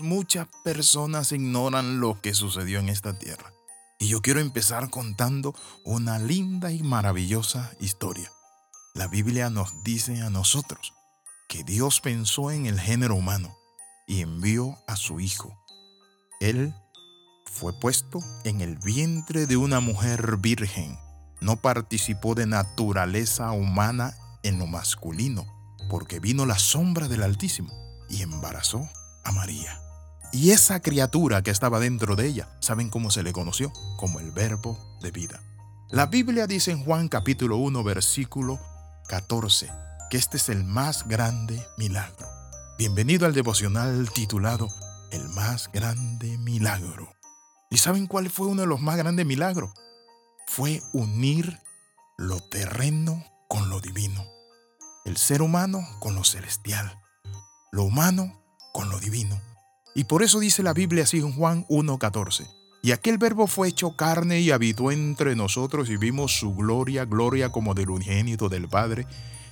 Muchas personas ignoran lo que sucedió en esta tierra. Y yo quiero empezar contando una linda y maravillosa historia. La Biblia nos dice a nosotros que Dios pensó en el género humano y envió a su Hijo. Él fue puesto en el vientre de una mujer virgen. No participó de naturaleza humana en lo masculino, porque vino la sombra del Altísimo y embarazó a María. Y esa criatura que estaba dentro de ella, ¿saben cómo se le conoció? Como el verbo de vida. La Biblia dice en Juan capítulo 1 versículo 14 que este es el más grande milagro. Bienvenido al devocional titulado El más grande milagro. ¿Y saben cuál fue uno de los más grandes milagros? Fue unir lo terreno con lo divino. El ser humano con lo celestial. Lo humano con lo divino. Y por eso dice la Biblia así en Juan 1.14. Y aquel verbo fue hecho carne y habitó entre nosotros y vimos su gloria, gloria como del unigénito del Padre,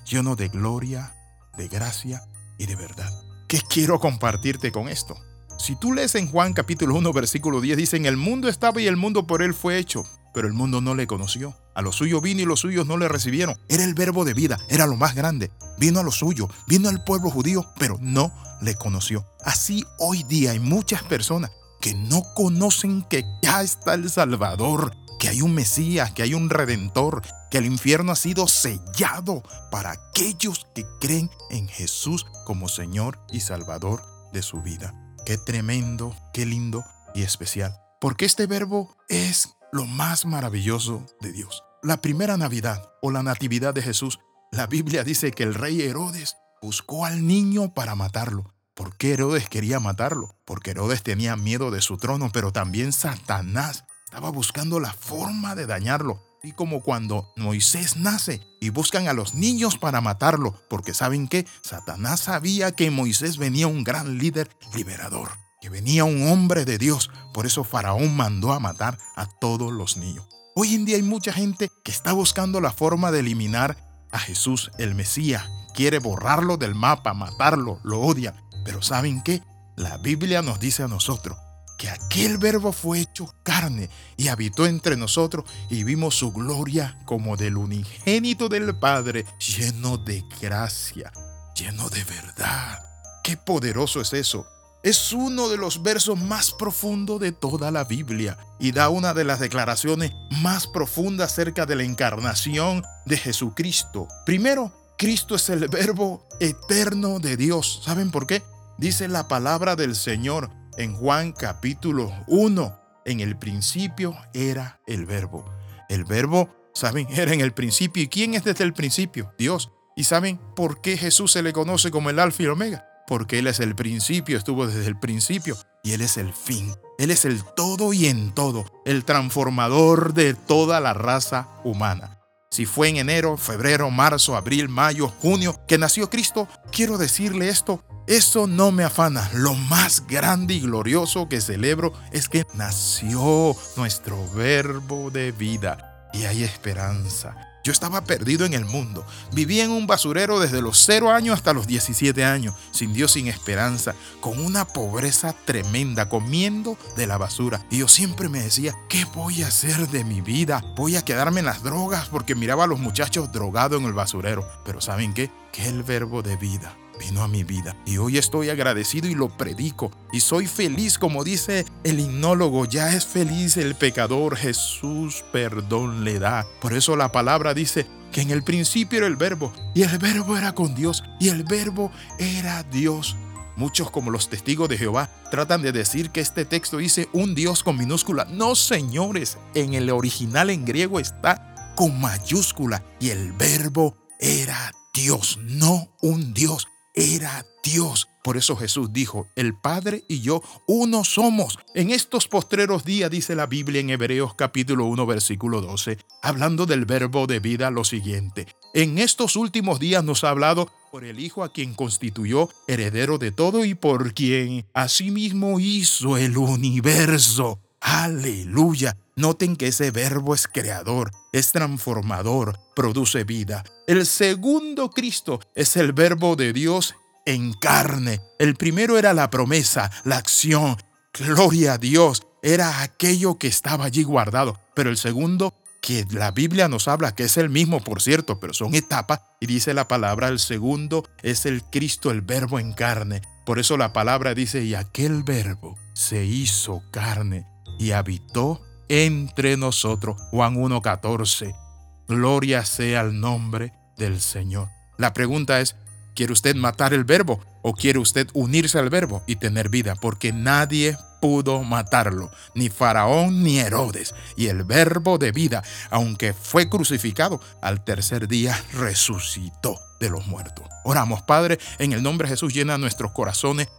lleno de gloria, de gracia y de verdad. ¿Qué quiero compartirte con esto? Si tú lees en Juan capítulo 1 versículo 10, dice, en el mundo estaba y el mundo por él fue hecho, pero el mundo no le conoció. A los suyos vino y los suyos no le recibieron. Era el verbo de vida, era lo más grande. Vino a lo suyo, vino al pueblo judío, pero no le conoció. Así hoy día hay muchas personas que no conocen que ya está el Salvador, que hay un Mesías, que hay un Redentor, que el infierno ha sido sellado para aquellos que creen en Jesús como Señor y Salvador de su vida. Qué tremendo, qué lindo y especial. Porque este verbo es lo más maravilloso de Dios. La primera Navidad o la Natividad de Jesús, la Biblia dice que el rey Herodes buscó al niño para matarlo. ¿Por qué Herodes quería matarlo? Porque Herodes tenía miedo de su trono, pero también Satanás estaba buscando la forma de dañarlo. Y como cuando Moisés nace y buscan a los niños para matarlo, porque saben que Satanás sabía que Moisés venía un gran líder liberador, que venía un hombre de Dios. Por eso Faraón mandó a matar a todos los niños. Hoy en día hay mucha gente que está buscando la forma de eliminar a Jesús, el Mesías. Quiere borrarlo del mapa, matarlo, lo odia. Pero ¿saben qué? La Biblia nos dice a nosotros que aquel verbo fue hecho carne y habitó entre nosotros y vimos su gloria como del unigénito del Padre, lleno de gracia, lleno de verdad. Qué poderoso es eso. Es uno de los versos más profundos de toda la Biblia y da una de las declaraciones más profundas acerca de la encarnación de Jesucristo. Primero, Cristo es el verbo eterno de Dios. ¿Saben por qué? Dice la palabra del Señor en Juan capítulo 1. En el principio era el verbo. El verbo, ¿saben? Era en el principio. ¿Y quién es desde el principio? Dios. ¿Y saben por qué Jesús se le conoce como el alfa y el omega? Porque Él es el principio, estuvo desde el principio y Él es el fin. Él es el todo y en todo, el transformador de toda la raza humana. Si fue en enero, febrero, marzo, abril, mayo, junio que nació Cristo, quiero decirle esto, eso no me afana. Lo más grande y glorioso que celebro es que nació nuestro verbo de vida y hay esperanza. Yo estaba perdido en el mundo. Vivía en un basurero desde los 0 años hasta los 17 años, sin Dios, sin esperanza, con una pobreza tremenda, comiendo de la basura. Y yo siempre me decía, ¿qué voy a hacer de mi vida? Voy a quedarme en las drogas porque miraba a los muchachos drogados en el basurero. Pero ¿saben qué? Que el verbo de vida vino a mi vida y hoy estoy agradecido y lo predico y soy feliz como dice el himnólogo, ya es feliz el pecador, Jesús perdón le da. Por eso la palabra dice que en el principio era el verbo y el verbo era con Dios y el verbo era Dios. Muchos como los testigos de Jehová tratan de decir que este texto dice un Dios con minúscula. No, señores, en el original en griego está con mayúscula y el verbo era Dios, no un Dios era Dios. Por eso Jesús dijo, el Padre y yo uno somos. En estos postreros días dice la Biblia en Hebreos capítulo 1 versículo 12, hablando del verbo de vida lo siguiente. En estos últimos días nos ha hablado por el Hijo a quien constituyó heredero de todo y por quien asimismo hizo el universo. Aleluya. Noten que ese verbo es creador, es transformador, produce vida. El segundo Cristo es el verbo de Dios en carne. El primero era la promesa, la acción. Gloria a Dios. Era aquello que estaba allí guardado. Pero el segundo, que la Biblia nos habla, que es el mismo, por cierto, pero son etapas, y dice la palabra, el segundo es el Cristo, el verbo en carne. Por eso la palabra dice, y aquel verbo se hizo carne y habitó entre nosotros. Juan 1.14. Gloria sea el nombre del Señor. La pregunta es, ¿quiere usted matar el verbo o quiere usted unirse al verbo y tener vida? Porque nadie pudo matarlo, ni Faraón ni Herodes. Y el verbo de vida, aunque fue crucificado, al tercer día resucitó de los muertos. Oramos, Padre, en el nombre de Jesús llena nuestros corazones